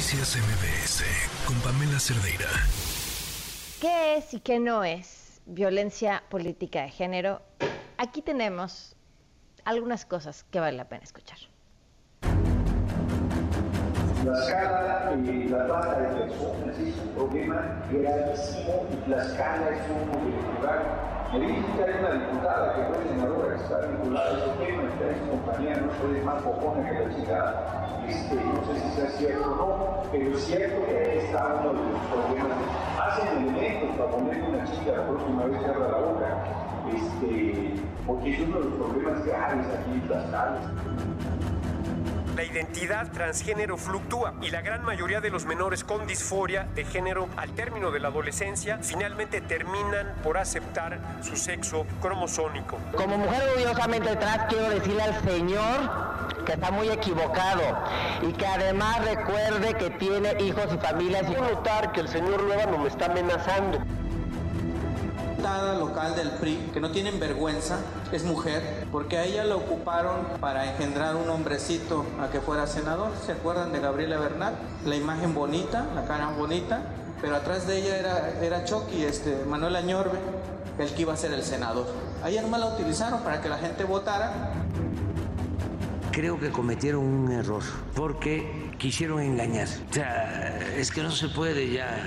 Noticias MBS con Pamela Cerdeira. ¿Qué es y qué no es violencia política de género? Aquí tenemos algunas cosas que vale la pena escuchar. Tlaxcala y la trata de personas es un problema gravísimo y Tlaxcala es un lugar me dicen que hay una diputada que fue senadora que está vinculada a este tema, que su compañía no puede más cojones que la chica. Este, no sé si sea cierto o no, pero es cierto que ahí está uno de los problemas. Hacen elementos para poner una chica la próxima vez abra la boca, este, porque es uno de los problemas graves aquí en Tlaxcala. La identidad transgénero fluctúa y la gran mayoría de los menores con disforia de género al término de la adolescencia finalmente terminan por aceptar su sexo cromosónico. Como mujer orgullosamente trans quiero decirle al Señor que está muy equivocado y que además recuerde que tiene hijos y familias y notar que el señor no me está amenazando local del PRI que no tienen vergüenza es mujer, porque a ella la ocuparon para engendrar un hombrecito a que fuera senador. ¿Se acuerdan de Gabriela Bernal? La imagen bonita, la cara bonita, pero atrás de ella era, era Chucky, este, Manuel Añorbe, el que iba a ser el senador. A ella nomás la utilizaron para que la gente votara. Creo que cometieron un error, porque quisieron engañar. O sea, es que no se puede ya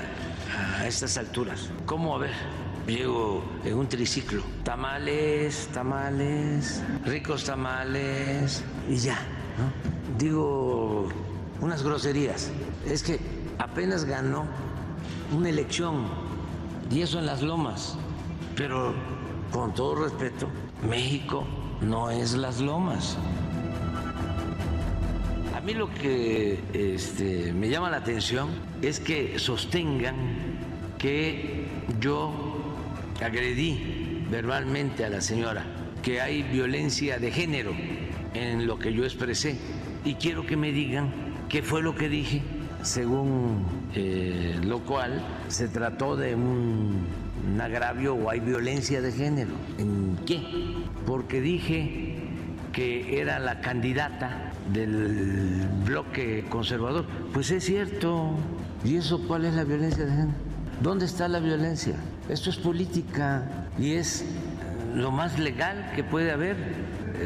a estas alturas. ¿Cómo a ver? Llego en un triciclo. Tamales, tamales, ricos tamales y ya. Digo unas groserías. Es que apenas ganó una elección y eso en las lomas. Pero con todo respeto, México no es las lomas. A mí lo que este, me llama la atención es que sostengan que yo agredí verbalmente a la señora, que hay violencia de género en lo que yo expresé y quiero que me digan qué fue lo que dije, según eh, lo cual se trató de un, un agravio o hay violencia de género. ¿En qué? Porque dije que era la candidata del bloque conservador. Pues es cierto. ¿Y eso cuál es la violencia de género? ¿Dónde está la violencia? Esto es política y es eh, lo más legal que puede haber.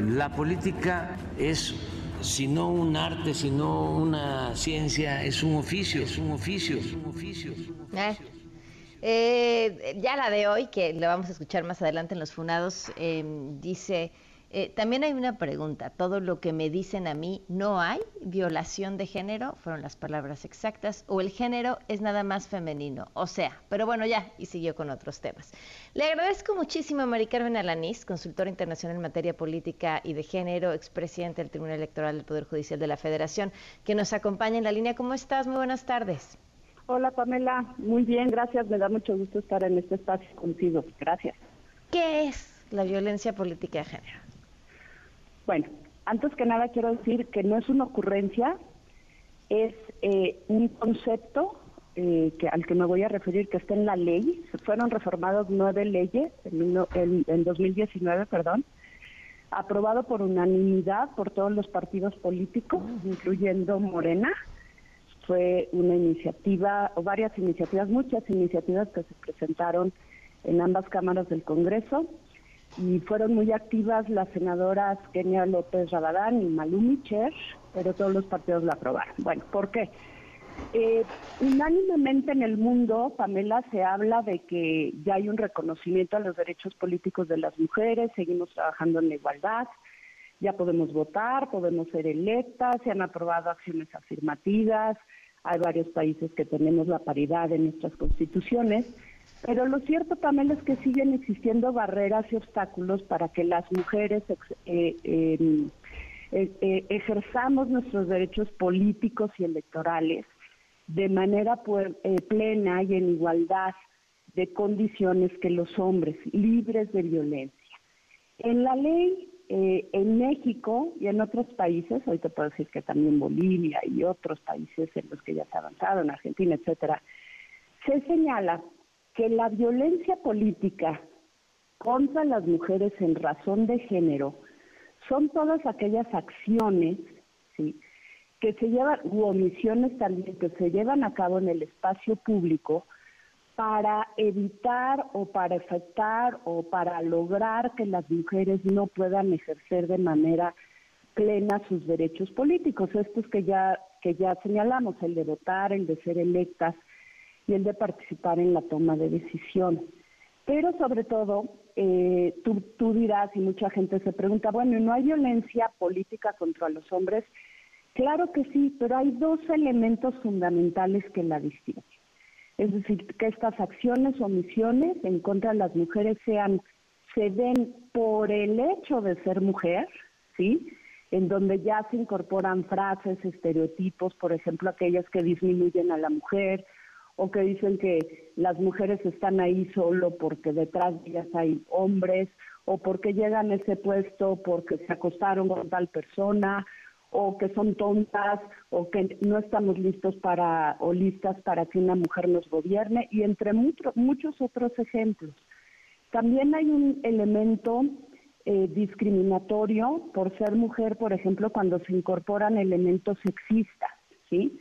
La política es, si no un arte, sino una ciencia, es un oficio, es un oficio, es un oficio. Eh, eh, ya la de hoy, que la vamos a escuchar más adelante en los funados, dice eh, también hay una pregunta, todo lo que me dicen a mí, ¿no hay violación de género? Fueron las palabras exactas, o el género es nada más femenino, o sea, pero bueno, ya, y siguió con otros temas. Le agradezco muchísimo a Mari Carmen Alanís, consultora internacional en materia política y de género, expresidente del Tribunal Electoral del Poder Judicial de la Federación, que nos acompaña en la línea. ¿Cómo estás? Muy buenas tardes. Hola Pamela, muy bien, gracias, me da mucho gusto estar en este espacio contigo, gracias. ¿Qué es la violencia política de género? Bueno, antes que nada quiero decir que no es una ocurrencia, es eh, un concepto eh, que, al que me voy a referir que está en la ley. Se fueron reformadas nueve leyes en, en 2019, perdón, aprobado por unanimidad por todos los partidos políticos, incluyendo Morena. Fue una iniciativa, o varias iniciativas, muchas iniciativas que se presentaron en ambas cámaras del Congreso y fueron muy activas las senadoras Kenia López Rabadán y Malumi Cher, pero todos los partidos la aprobaron. Bueno, ¿por qué? Eh, unánimemente en el mundo, Pamela, se habla de que ya hay un reconocimiento a los derechos políticos de las mujeres, seguimos trabajando en la igualdad, ya podemos votar, podemos ser electas, se han aprobado acciones afirmativas, hay varios países que tenemos la paridad en nuestras constituciones, pero lo cierto, Pamela, es que siguen existiendo barreras y obstáculos para que las mujeres eh, em, eh, eh, ejerzamos nuestros derechos políticos y electorales de manera plena y en igualdad de condiciones que los hombres, libres de violencia. En la ley, en México y en otros países, hoy te puedo decir que también Bolivia y otros países en los que ya se ha avanzado, en Argentina, etcétera, se señala que la violencia política contra las mujeres en razón de género son todas aquellas acciones que se llevan, u omisiones también que se llevan a cabo en el espacio público para evitar o para afectar o para lograr que las mujeres no puedan ejercer de manera plena sus derechos políticos, estos que ya que ya señalamos, el de votar, el de ser electas y el de participar en la toma de decisión. Pero sobre todo, eh, tú, dirás y mucha gente se pregunta, bueno, ¿no hay violencia política contra los hombres? Claro que sí, pero hay dos elementos fundamentales que la distinguen. Es decir, que estas acciones o omisiones en contra de las mujeres sean, se den por el hecho de ser mujer, ¿sí? En donde ya se incorporan frases, estereotipos, por ejemplo, aquellas que disminuyen a la mujer o que dicen que las mujeres están ahí solo porque detrás de ellas hay hombres o porque llegan a ese puesto porque se acostaron con tal persona o que son tontas o que no estamos listos para o listas para que una mujer nos gobierne y entre muchos otros ejemplos. También hay un elemento eh, discriminatorio por ser mujer, por ejemplo, cuando se incorporan elementos sexistas, ¿sí?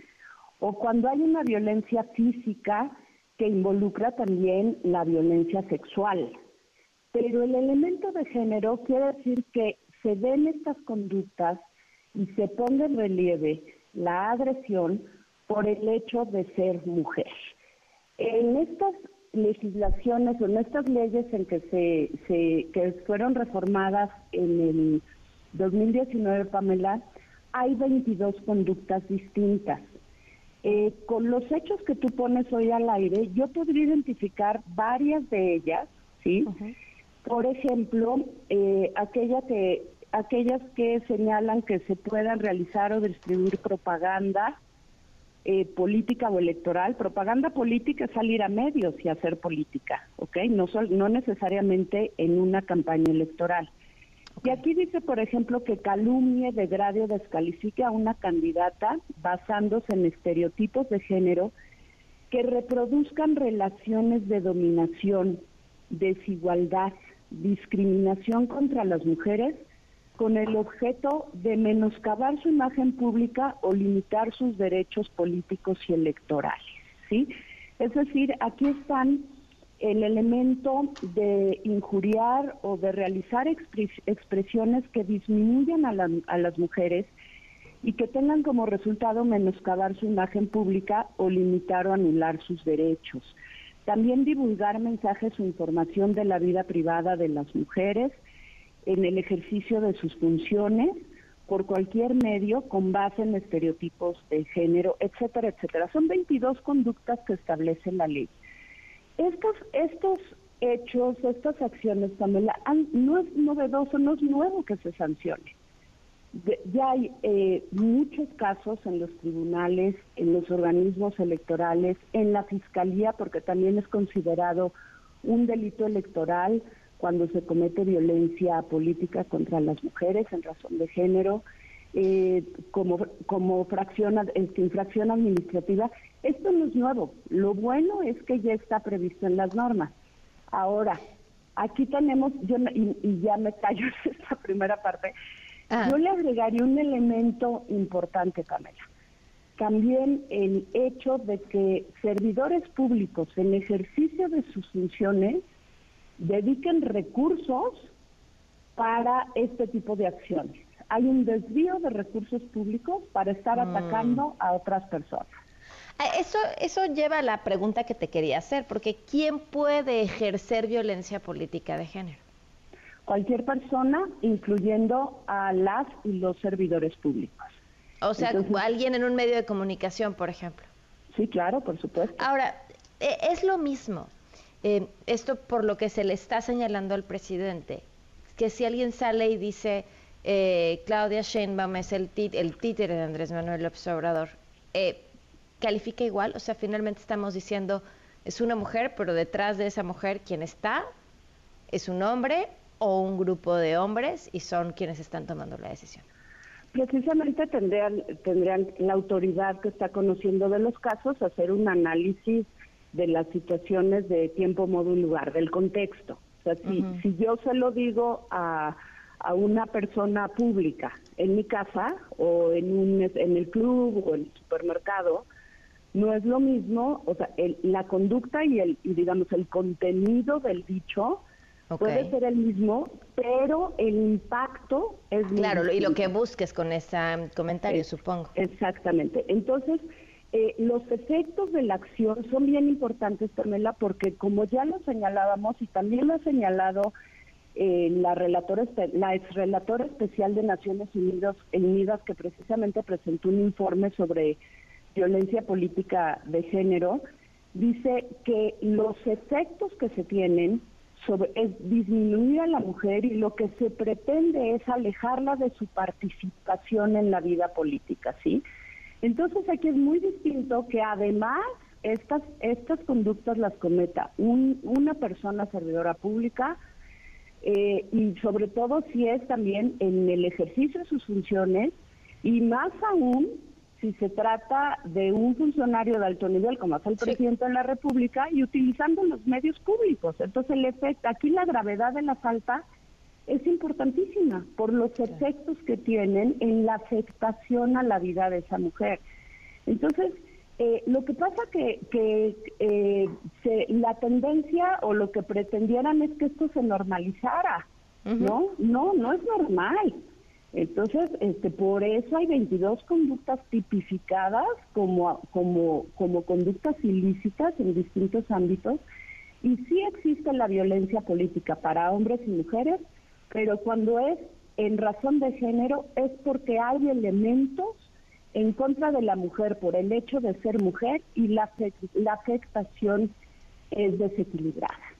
O cuando hay una violencia física que involucra también la violencia sexual. Pero el elemento de género quiere decir que se den estas conductas y se ponga en relieve la agresión por el hecho de ser mujer. En estas legislaciones o en estas leyes en que se, se que fueron reformadas en el 2019, Pamela, hay 22 conductas distintas. Eh, con los hechos que tú pones hoy al aire, yo podría identificar varias de ellas, ¿sí? Por ejemplo, eh, aquella que aquellas que señalan que se puedan realizar o distribuir propaganda eh, política o electoral. Propaganda política es salir a medios y hacer política, ¿ok? No, no necesariamente en una campaña electoral. Y aquí dice, por ejemplo, que calumnie, degrade o descalifique a una candidata basándose en estereotipos de género que reproduzcan relaciones de dominación, desigualdad, discriminación contra las mujeres con el objeto de menoscabar su imagen pública o limitar sus derechos políticos y electorales, ¿sí? Es decir, aquí están el elemento de injuriar o de realizar expresiones que disminuyan a, a las mujeres y que tengan como resultado menoscabar su imagen pública o limitar o anular sus derechos. También divulgar mensajes o información de la vida privada de las mujeres, en el ejercicio de sus funciones por cualquier medio con base en estereotipos de género, etcétera, etcétera. Son 22 conductas que establece la ley. Estos, estos hechos, estas acciones, Pamela, no es novedoso, no es nuevo que se sancione. ya hay eh, muchos casos en los tribunales, en los organismos electorales, en la fiscalía, porque también es considerado un delito electoral cuando se comete violencia política contra las mujeres en razón de género, eh, como, como fracción, este, infracción administrativa. Esto no es nuevo. Lo bueno es que ya está previsto en las normas. Ahora, aquí tenemos, yo y, ya me callo esta primera parte, ah. yo le agregaría un elemento importante, Camila. También el hecho de que servidores públicos en ejercicio de sus funciones dediquen recursos para este tipo de acciones. Hay un desvío de recursos públicos para estar mm. atacando a otras personas. Ah, eso, eso lleva a la pregunta que te quería hacer, porque ¿quién puede ejercer violencia política de género? Cualquier persona, incluyendo a las y los servidores públicos. O sea, alguien en un medio de comunicación, por ejemplo. Sí, claro, por supuesto. Ahora, e, es lo mismo. Eh, esto por lo que se le está señalando al presidente, que si alguien sale y dice eh, Claudia Sheinbaum es el, el títere de Andrés Manuel López Obrador, eh, ¿califica igual? O sea, finalmente estamos diciendo, es una mujer, pero detrás de esa mujer, ¿quién está? ¿Es un hombre o un grupo de hombres y son quienes están tomando la decisión? Precisamente tendrían, tendrían la autoridad que está conociendo de los casos hacer un análisis de las situaciones de tiempo, modo y lugar, del contexto. O sea, si, si yo se lo digo a, a una persona pública en mi casa o en, un, en el club o en el supermercado, no es lo mismo, o sea, la conducta y el y digamos el contenido del dicho puede ser el mismo, pero el impacto es claro y lo que busques con ese comentario, supongo. Exactamente. Entonces eh, los efectos de la acción son bien importantes, Pamela, porque como ya lo señalábamos y también lo ha señalado eh, la relatora, la ex relatora especial de Naciones Unidas, Unidas que precisamente presentó un informe sobre violencia política de género, dice que los efectos que se tienen sobre, es disminuir a la mujer y lo que se pretende es alejarla de su participación en la vida política, ¿sí? Entonces aquí es muy distinto que además estas, estas conductas las cometa una persona servidora pública eh, y sobre todo si es también en el ejercicio de sus funciones y más aún si se trata de un funcionario de alto nivel como es el presidente de la República y utilizando los medios públicos. Entonces el efecto, aquí la gravedad de la falta es importantísima por los efectos que tienen en la afectación a la vida de esa mujer. Entonces, eh, lo que pasa que, que eh, la tendencia o lo que pretendieran es que esto se normalizara, ¿no? No, no es normal. Entonces, este, por eso hay 22 conductas tipificadas como, como, conductas ilícitas en distintos ámbitos y sí existe la violencia política para hombres y mujeres, pero cuando es en razón de género es porque hay elementos en contra de la mujer por el hecho de ser mujer y la, la afectación es desequilibrada.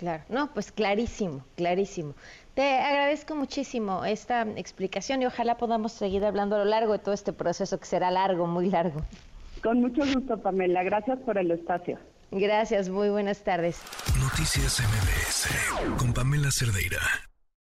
Claro, no, pues clarísimo, clarísimo. Te agradezco muchísimo esta explicación y ojalá podamos seguir hablando a lo largo de todo este proceso que será largo, muy largo. Con mucho gusto, Pamela. Gracias por el espacio. Gracias, muy buenas tardes. Noticias MBS con Pamela Cerdeira.